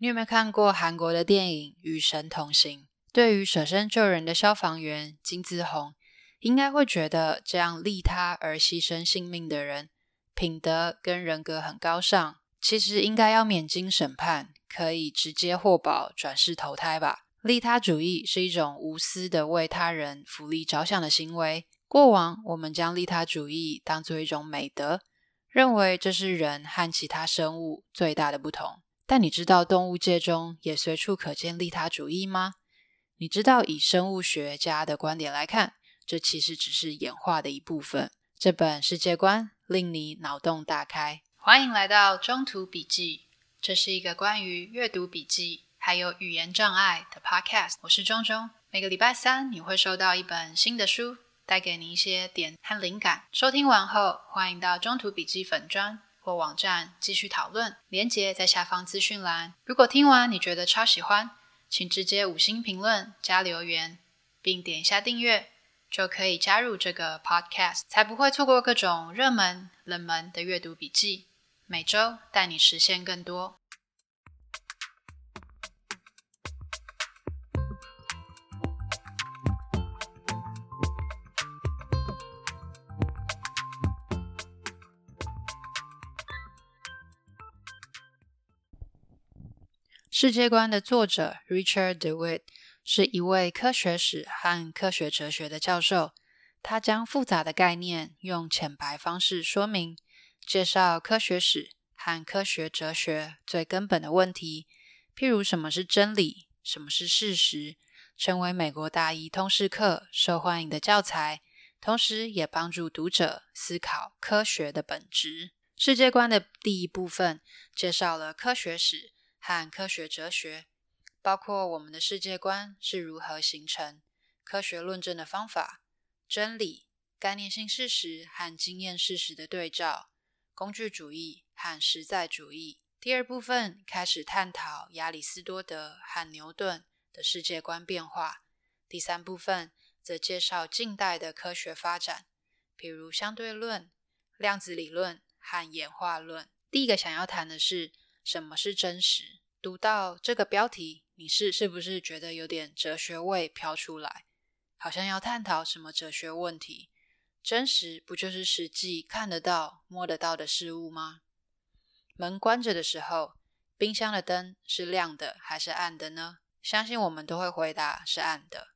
你有没有看过韩国的电影《与神同行》？对于舍身救人的消防员金志宏，应该会觉得这样利他而牺牲性命的人，品德跟人格很高尚，其实应该要免经审判，可以直接获保转世投胎吧？利他主义是一种无私的为他人福利着想的行为。过往我们将利他主义当作一种美德，认为这是人和其他生物最大的不同。但你知道动物界中也随处可见利他主义吗？你知道以生物学家的观点来看，这其实只是演化的一部分。这本世界观令你脑洞大开。欢迎来到中途笔记，这是一个关于阅读笔记还有语言障碍的 podcast。我是中中，每个礼拜三你会收到一本新的书，带给你一些点和灵感。收听完后，欢迎到中途笔记粉专。或网站继续讨论，连接在下方资讯栏。如果听完你觉得超喜欢，请直接五星评论加留言，并点一下订阅，就可以加入这个 podcast，才不会错过各种热门、冷门的阅读笔记。每周带你实现更多。世界观的作者 Richard DeWitt 是一位科学史和科学哲学的教授。他将复杂的概念用浅白方式说明，介绍科学史和科学哲学最根本的问题，譬如什么是真理，什么是事实，成为美国大一通识课受欢迎的教材，同时也帮助读者思考科学的本质。世界观的第一部分介绍了科学史。和科学哲学，包括我们的世界观是如何形成、科学论证的方法、真理、概念性事实和经验事实的对照、工具主义和实在主义。第二部分开始探讨亚里斯多德和牛顿的世界观变化。第三部分则介绍近代的科学发展，比如相对论、量子理论和演化论。第一个想要谈的是。什么是真实？读到这个标题，你是是不是觉得有点哲学味飘出来？好像要探讨什么哲学问题？真实不就是实际看得到、摸得到的事物吗？门关着的时候，冰箱的灯是亮的还是暗的呢？相信我们都会回答是暗的。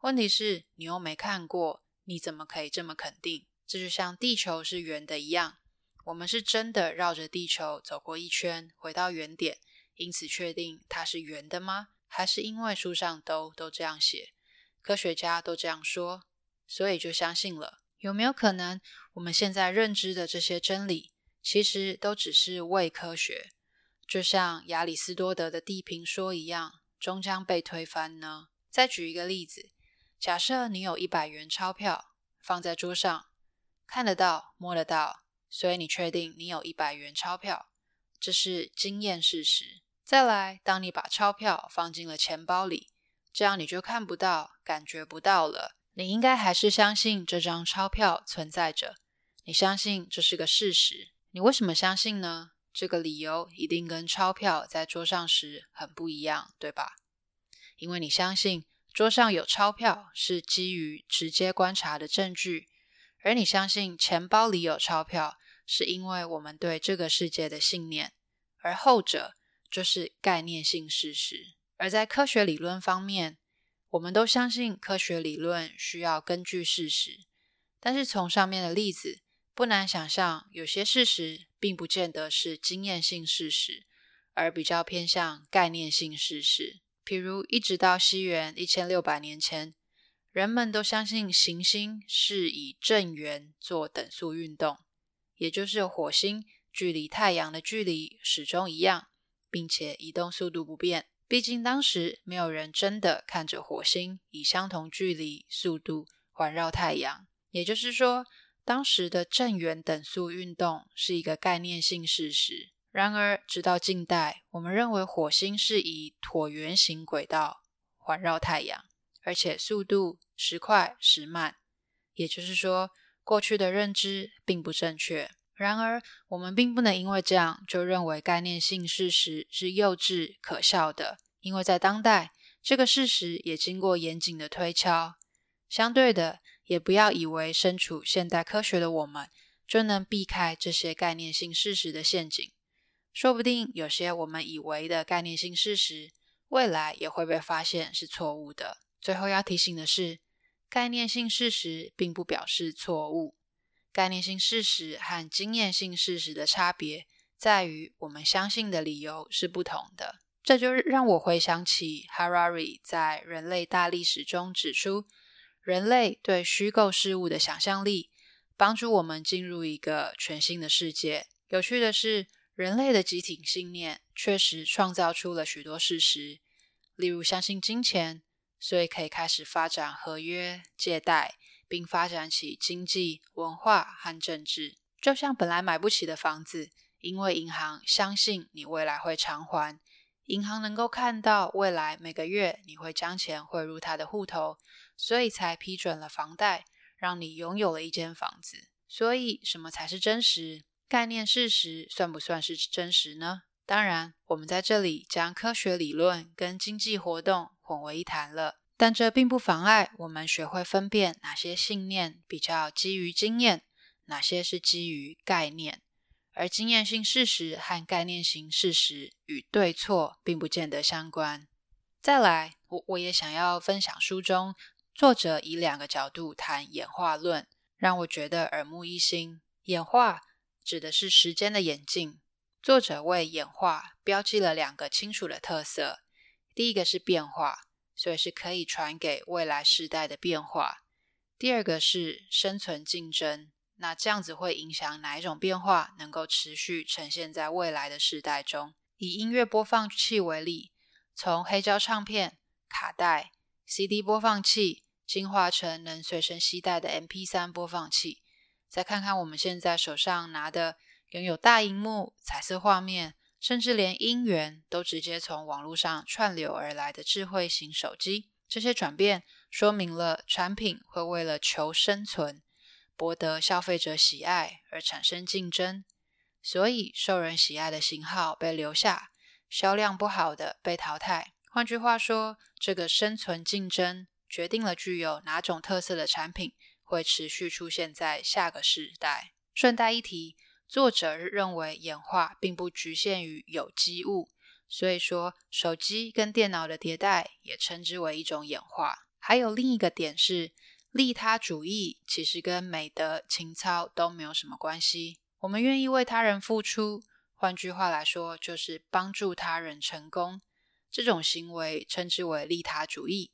问题是，你又没看过，你怎么可以这么肯定？这就像地球是圆的一样。我们是真的绕着地球走过一圈，回到原点，因此确定它是圆的吗？还是因为书上都都这样写，科学家都这样说，所以就相信了？有没有可能，我们现在认知的这些真理，其实都只是伪科学？就像亚里斯多德的地平说一样，终将被推翻呢？再举一个例子，假设你有一百元钞票放在桌上，看得到，摸得到。所以你确定你有一百元钞票，这是经验事实。再来，当你把钞票放进了钱包里，这样你就看不到、感觉不到了。你应该还是相信这张钞票存在着，你相信这是个事实。你为什么相信呢？这个理由一定跟钞票在桌上时很不一样，对吧？因为你相信桌上有钞票是基于直接观察的证据，而你相信钱包里有钞票。是因为我们对这个世界的信念，而后者就是概念性事实。而在科学理论方面，我们都相信科学理论需要根据事实，但是从上面的例子不难想象，有些事实并不见得是经验性事实，而比较偏向概念性事实。譬如，一直到西元一千六百年前，人们都相信行星是以正圆做等速运动。也就是火星距离太阳的距离始终一样，并且移动速度不变。毕竟当时没有人真的看着火星以相同距离、速度环绕太阳。也就是说，当时的正圆等速运动是一个概念性事实。然而，直到近代，我们认为火星是以椭圆形轨道环绕太阳，而且速度时快时慢。也就是说，过去的认知并不正确，然而，我们并不能因为这样就认为概念性事实是幼稚可笑的，因为在当代，这个事实也经过严谨的推敲。相对的，也不要以为身处现代科学的我们就能避开这些概念性事实的陷阱。说不定有些我们以为的概念性事实，未来也会被发现是错误的。最后要提醒的是，概念性事实并不表示错误。概念性事实和经验性事实的差别在于，我们相信的理由是不同的。这就让我回想起 Harari 在《人类大历史》中指出，人类对虚构事物的想象力，帮助我们进入一个全新的世界。有趣的是，人类的集体信念确实创造出了许多事实，例如相信金钱，所以可以开始发展合约借贷。并发展起经济、文化和政治，就像本来买不起的房子，因为银行相信你未来会偿还，银行能够看到未来每个月你会将钱汇入他的户头，所以才批准了房贷，让你拥有了一间房子。所以，什么才是真实？概念事实算不算是真实呢？当然，我们在这里将科学理论跟经济活动混为一谈了。但这并不妨碍我们学会分辨哪些信念比较基于经验，哪些是基于概念。而经验性事实和概念性事实与对错并不见得相关。再来，我我也想要分享书中作者以两个角度谈演化论，让我觉得耳目一新。演化指的是时间的演进，作者为演化标记了两个清楚的特色，第一个是变化。所以是可以传给未来世代的变化。第二个是生存竞争，那这样子会影响哪一种变化能够持续呈现在未来的世代中？以音乐播放器为例，从黑胶唱片、卡带、CD 播放器进化成能随身携带的 MP3 播放器，再看看我们现在手上拿的拥有大荧幕、彩色画面。甚至连音源都直接从网络上串流而来的智慧型手机，这些转变说明了产品会为了求生存、博得消费者喜爱而产生竞争，所以受人喜爱的型号被留下，销量不好的被淘汰。换句话说，这个生存竞争决定了具有哪种特色的产品会持续出现在下个世代。顺带一提。作者认为演化并不局限于有机物，所以说手机跟电脑的迭代也称之为一种演化。还有另一个点是，利他主义其实跟美德情操都没有什么关系。我们愿意为他人付出，换句话来说就是帮助他人成功，这种行为称之为利他主义，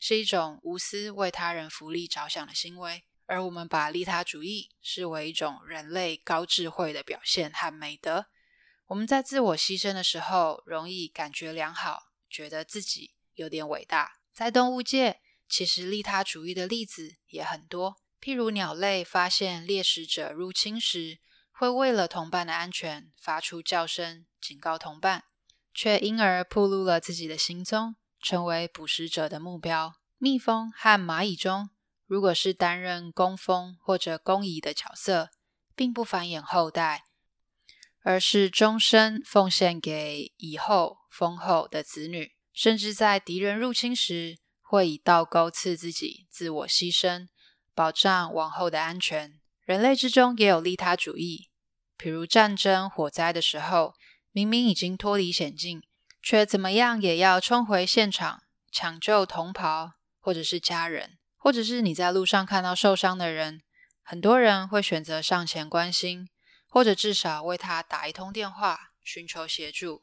是一种无私为他人福利着想的行为。而我们把利他主义视为一种人类高智慧的表现和美德。我们在自我牺牲的时候，容易感觉良好，觉得自己有点伟大。在动物界，其实利他主义的例子也很多。譬如鸟类发现猎食者入侵时，会为了同伴的安全发出叫声，警告同伴，却因而暴露了自己的行踪，成为捕食者的目标。蜜蜂和蚂蚁中，如果是担任工蜂或者工蚁的角色，并不繁衍后代，而是终身奉献给蚁后、蜂后的子女，甚至在敌人入侵时，会以倒钩刺自己，自我牺牲，保障往后的安全。人类之中也有利他主义，譬如战争、火灾的时候，明明已经脱离险境，却怎么样也要冲回现场抢救同袍或者是家人。或者是你在路上看到受伤的人，很多人会选择上前关心，或者至少为他打一通电话，寻求协助。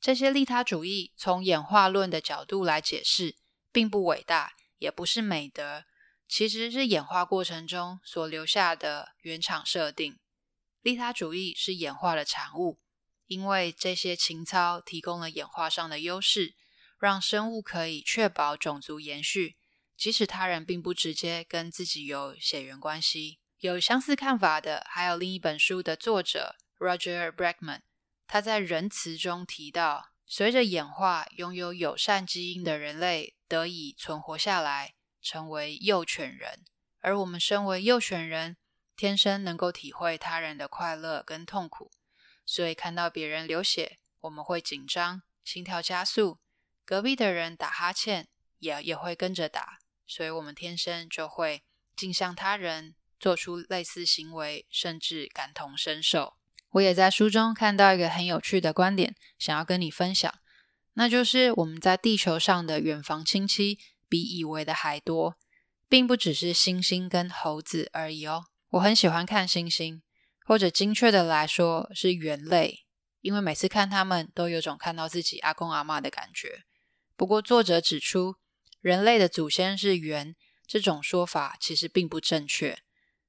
这些利他主义从演化论的角度来解释，并不伟大，也不是美德，其实是演化过程中所留下的原厂设定。利他主义是演化的产物，因为这些情操提供了演化上的优势，让生物可以确保种族延续。即使他人并不直接跟自己有血缘关系，有相似看法的还有另一本书的作者 Roger Bregman。他在《人慈》中提到，随着演化，拥有友善基因的人类得以存活下来，成为幼犬人。而我们身为幼犬人，天生能够体会他人的快乐跟痛苦，所以看到别人流血，我们会紧张，心跳加速；隔壁的人打哈欠，也也会跟着打，所以我们天生就会镜像他人，做出类似行为，甚至感同身受。我也在书中看到一个很有趣的观点，想要跟你分享，那就是我们在地球上的远房亲戚比以为的还多，并不只是猩猩跟猴子而已哦。我很喜欢看猩猩，或者精确的来说是猿类，因为每次看他们都有种看到自己阿公阿妈的感觉。不过作者指出，人类的祖先是猿，这种说法其实并不正确，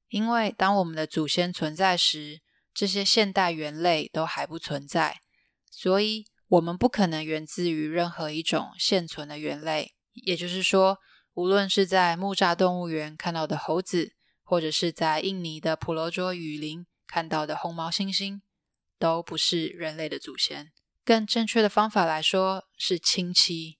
因为当我们的祖先存在时，这些现代猿类都还不存在，所以我们不可能源自于任何一种现存的猿类。也就是说，无论是在木栅动物园看到的猴子，或者是在印尼的婆罗洲雨林看到的红毛猩猩，都不是人类的祖先。更正确的方法来说，是亲戚。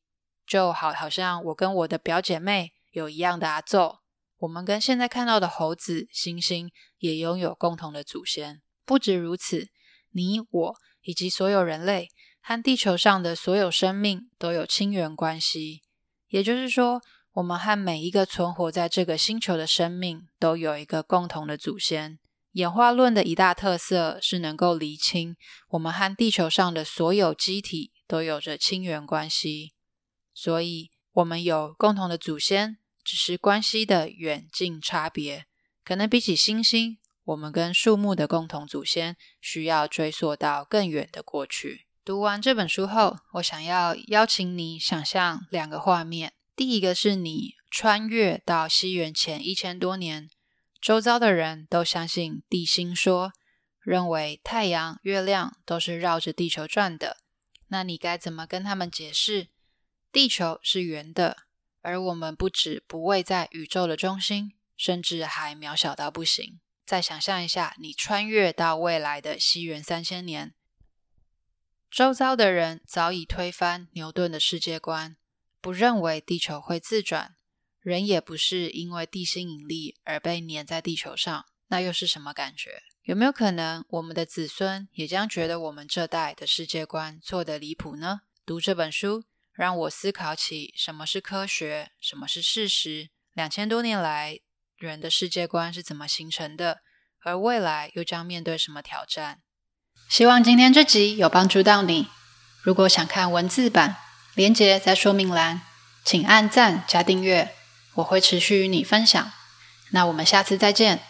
就好好像我跟我的表姐妹有一样的阿祖，我们跟现在看到的猴子、猩猩也拥有共同的祖先。不止如此，你我以及所有人类和地球上的所有生命都有亲缘关系。也就是说，我们和每一个存活在这个星球的生命都有一个共同的祖先。演化论的一大特色是能够厘清我们和地球上的所有机体都有着亲缘关系。所以，我们有共同的祖先，只是关系的远近差别，可能比起猩猩。我们跟树木的共同祖先需要追溯到更远的过去。读完这本书后，我想要邀请你想象两个画面。第一个是你穿越到西元前一千多年，周遭的人都相信地心说，认为太阳、月亮都是绕着地球转的。那你该怎么跟他们解释地球是圆的，而我们不止不位在宇宙的中心，甚至还渺小到不行？再想象一下，你穿越到未来的西元三千年，周遭的人早已推翻牛顿的世界观，不认为地球会自转，人也不是因为地心引力而被粘在地球上，那又是什么感觉？有没有可能我们的子孙也将觉得我们这代的世界观错得离谱呢？读这本书，让我思考起什么是科学，什么是事实。两千多年来，人的世界观是怎么形成的？而未来又将面对什么挑战？希望今天这集有帮助到你。如果想看文字版，连接在说明栏，请按赞加订阅，我会持续与你分享。那我们下次再见。